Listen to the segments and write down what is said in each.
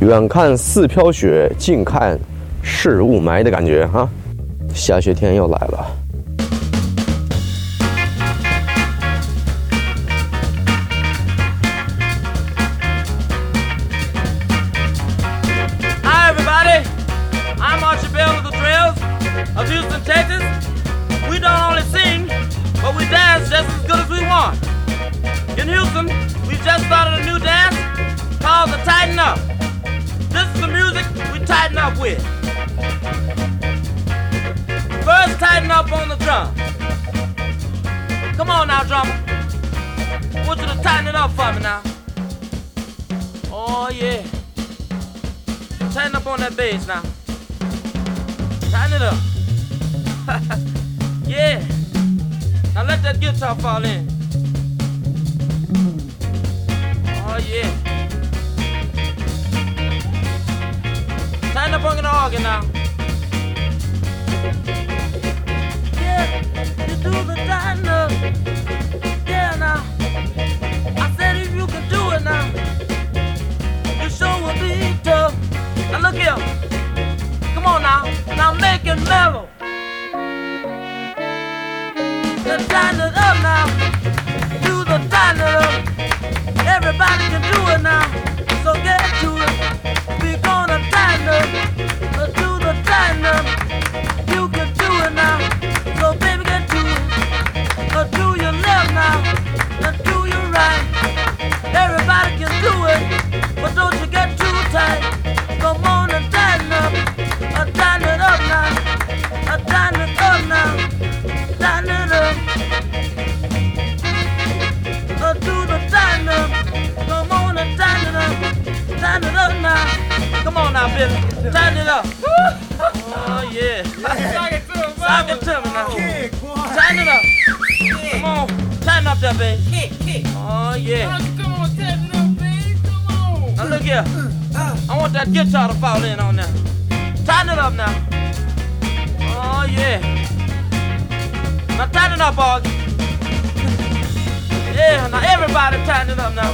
远看似飘雪，近看是雾霾的感觉哈。下雪天又来了。We tighten up with. First, tighten up on the drum. Come on now, drummer. Want you to tighten it up for me now. Oh, yeah. Tighten up on that bass now. Tighten it up. yeah. Now let that guitar fall in. Oh yeah. The organ now. Yeah, you do the up. Yeah now. I said if you can do it now, you sure will be tough. Now look here. Come on now. Now make it mellow. Tighten it up now. Do the it up. Everybody can do it now. Now, it up. Oh, yeah. Sock it to me now. Tighten it up. Come on. Tighten up that, baby. Oh, yeah. Come on, tighten up, babe. Come on. Now look here. I want that guitar to fall in on now. Tighten it up now. Oh yeah. Now tighten it up, Augie. Yeah, now everybody tighten it up now.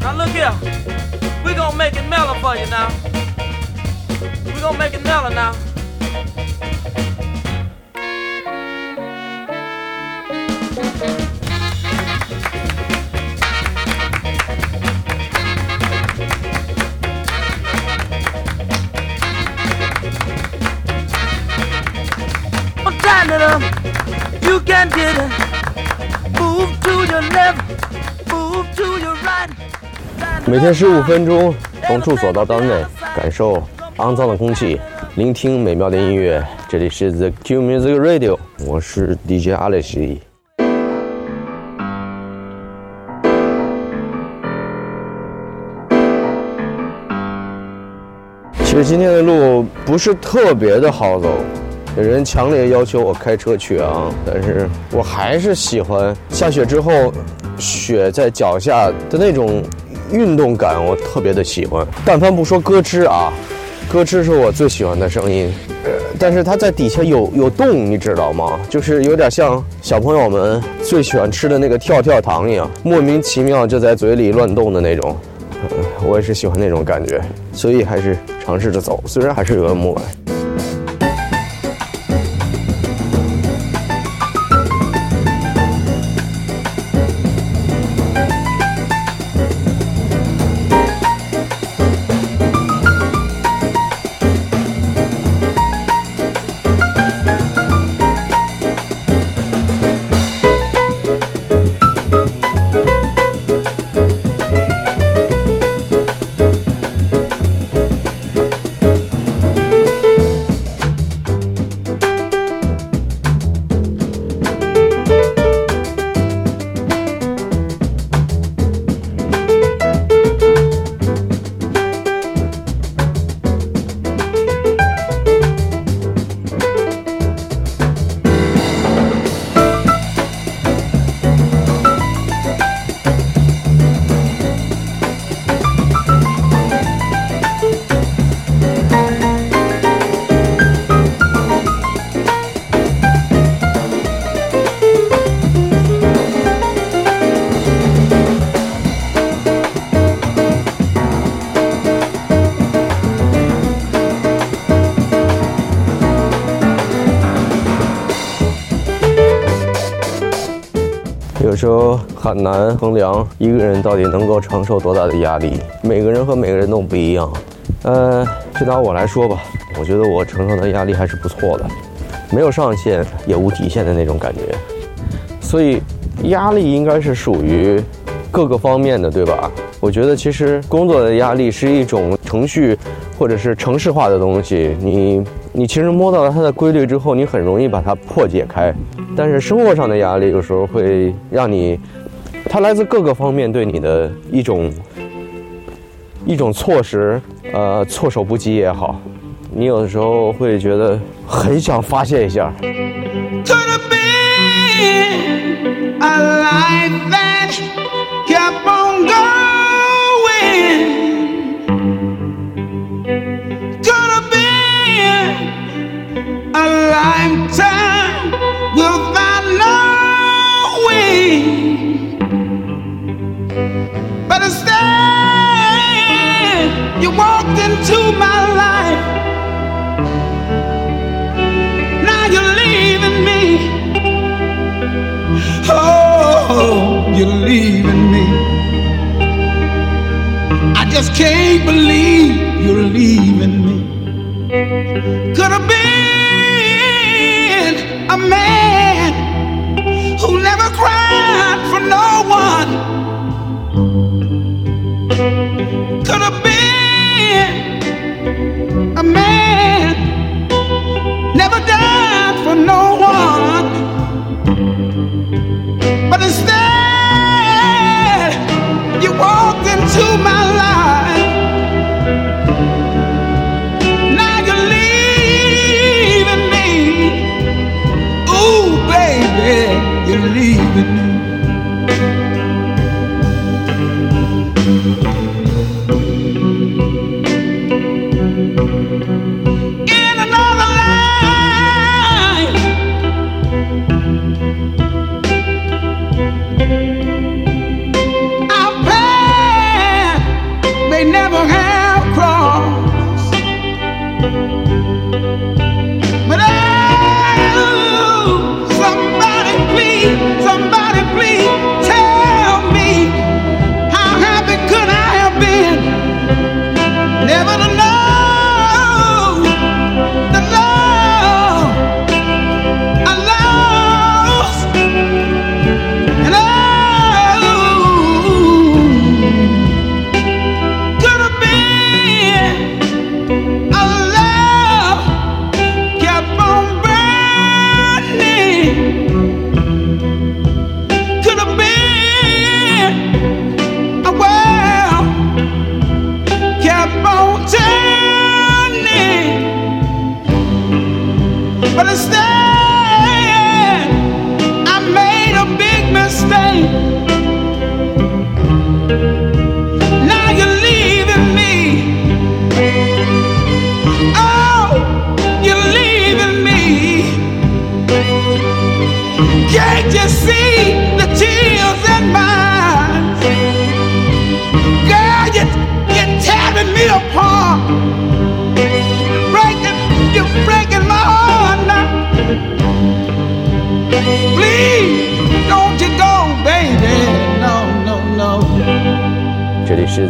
Now look here. Gonna make it mellow for you now. We're gonna make it mellow now. You can get it. Move to your left, 每天十五分钟，从住所到单位，感受肮脏的空气，聆听美妙的音乐。这里是 The Q Music Radio，我是 DJ 阿雷西。其实今天的路不是特别的好走，有人强烈要求我开车去啊，但是我还是喜欢下雪之后，雪在脚下的那种运动感，我特别的喜欢。但凡不说咯吱啊，咯吱是我最喜欢的声音，呃，但是它在底下有有洞，你知道吗？就是有点像小朋友们最喜欢吃的那个跳跳糖一样，莫名其妙就在嘴里乱动的那种。嗯，我也是喜欢那种感觉，所以还是尝试着走，虽然还是有点木板。说很难衡量一个人到底能够承受多大的压力。每个人和每个人都不一样。呃，就拿我来说吧，我觉得我承受的压力还是不错的，没有上限也无底线的那种感觉。所以压力应该是属于各个方面的，对吧？我觉得其实工作的压力是一种程序或者是程式化的东西，你你其实摸到了它的规律之后，你很容易把它破解开。但是生活上的压力有时候会让你，它来自各个方面对你的一种一种措施，呃，措手不及也好，你有的时候会觉得很想发泄一下。could have can't believe you're leaving me. Could have been a man who never cried for no one. Could have been a man never died for no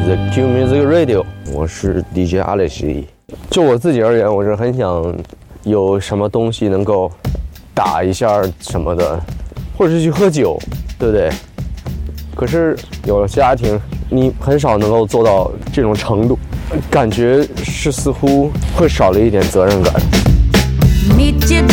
The Q Music Radio，我是 DJ 阿雷西。就我自己而言，我是很想有什么东西能够打一下什么的，或者是去喝酒，对不对？可是有了家庭，你很少能够做到这种程度，感觉是似乎会少了一点责任感。Meet you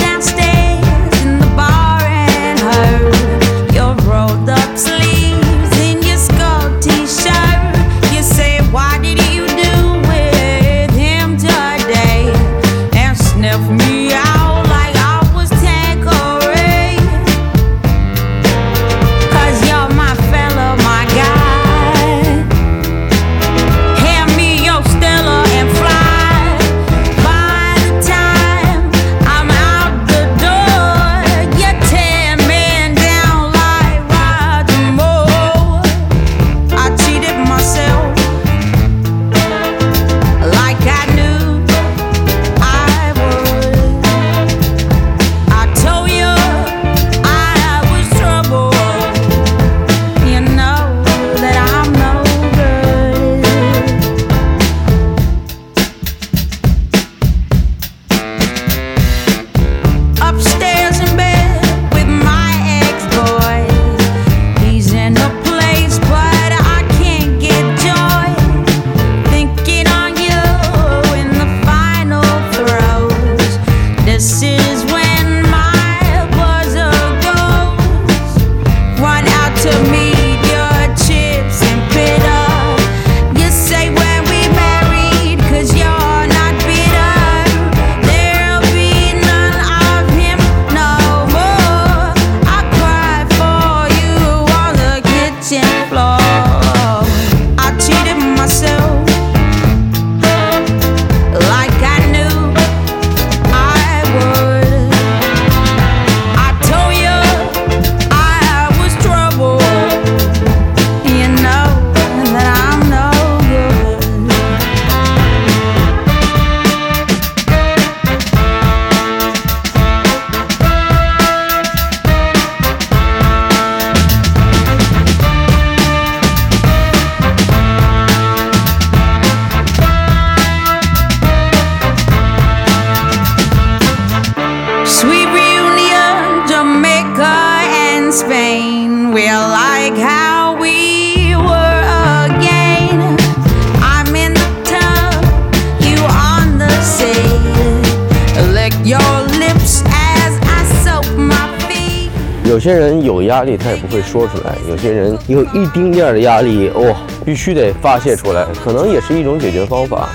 有些人有压力，他也不会说出来；有些人有一丁点的压力，哇、必须得发泄出来，可能也是一种解决方法。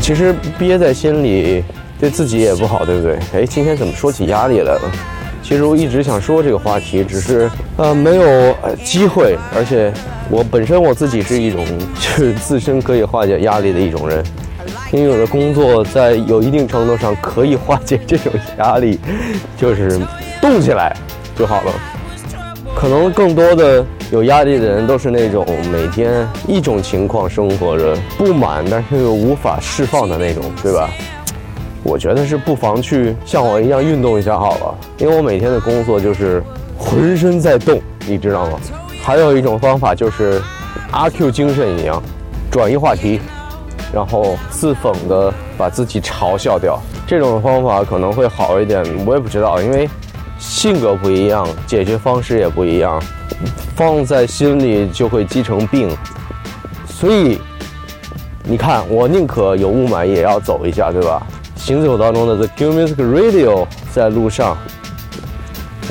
其实憋在心里，对自己也不好，对不对？哎，今天怎么说起压力来了？其实我一直想说这个话题，只是呃没有机会，而且我本身我自己是一种就是自身可以化解压力的一种人，因为我的工作在有一定程度上可以化解这种压力，就是动起来就好了。可能更多的有压力的人都是那种每天一种情况生活着，不满但是又无法释放的那种，对吧？我觉得是不妨去像我一样运动一下好了，因为我每天的工作就是浑身在动，你知道吗？还有一种方法就是阿 Q 精神一样，转移话题，然后自讽的把自己嘲笑掉。这种方法可能会好一点，我也不知道，因为性格不一样，解决方式也不一样，放在心里就会积成病。所以你看，我宁可有雾霾也要走一下，对吧？行走当中的 The Q Music Radio 在路上，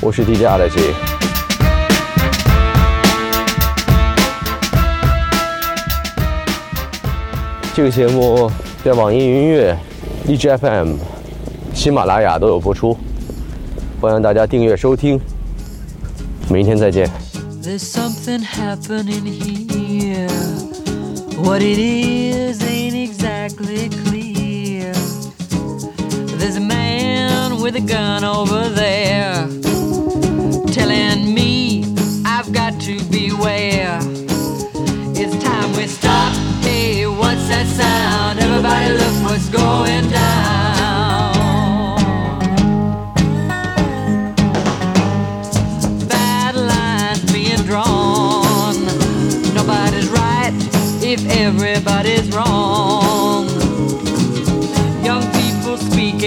我是 DJ 阿莱奇。这个节目在网易云音乐、荔枝 FM、喜马拉雅都有播出，欢迎大家订阅收听。明天再见。 There's something happening here. What it is ain't exactly clear. There's a man with a gun over there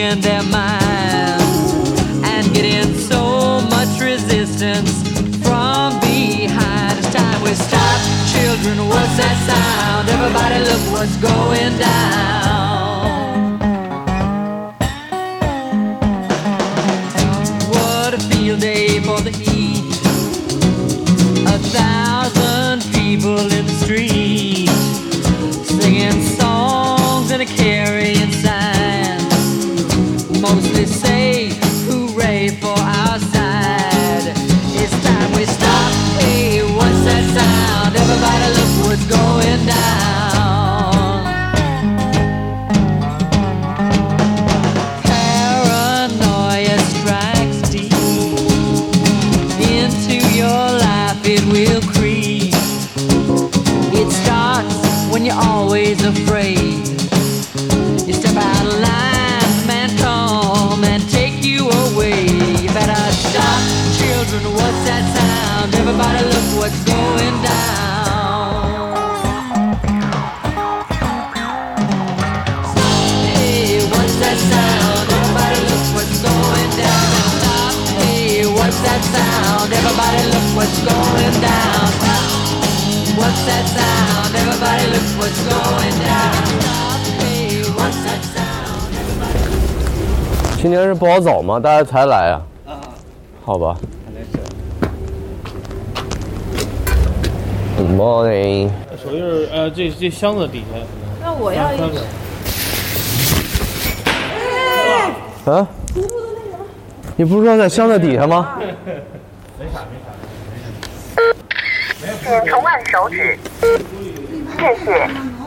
Speaking their minds and getting so much resistance from behind. It's time we stop, children. What's that sound? Everybody, look what's going down. 今天是不好走吗？大家才来啊？好吧。Good morning。手印儿呃，这这箱子底下。那我要一三个啊？你不是说在箱子底下吗？请重按手指，谢谢。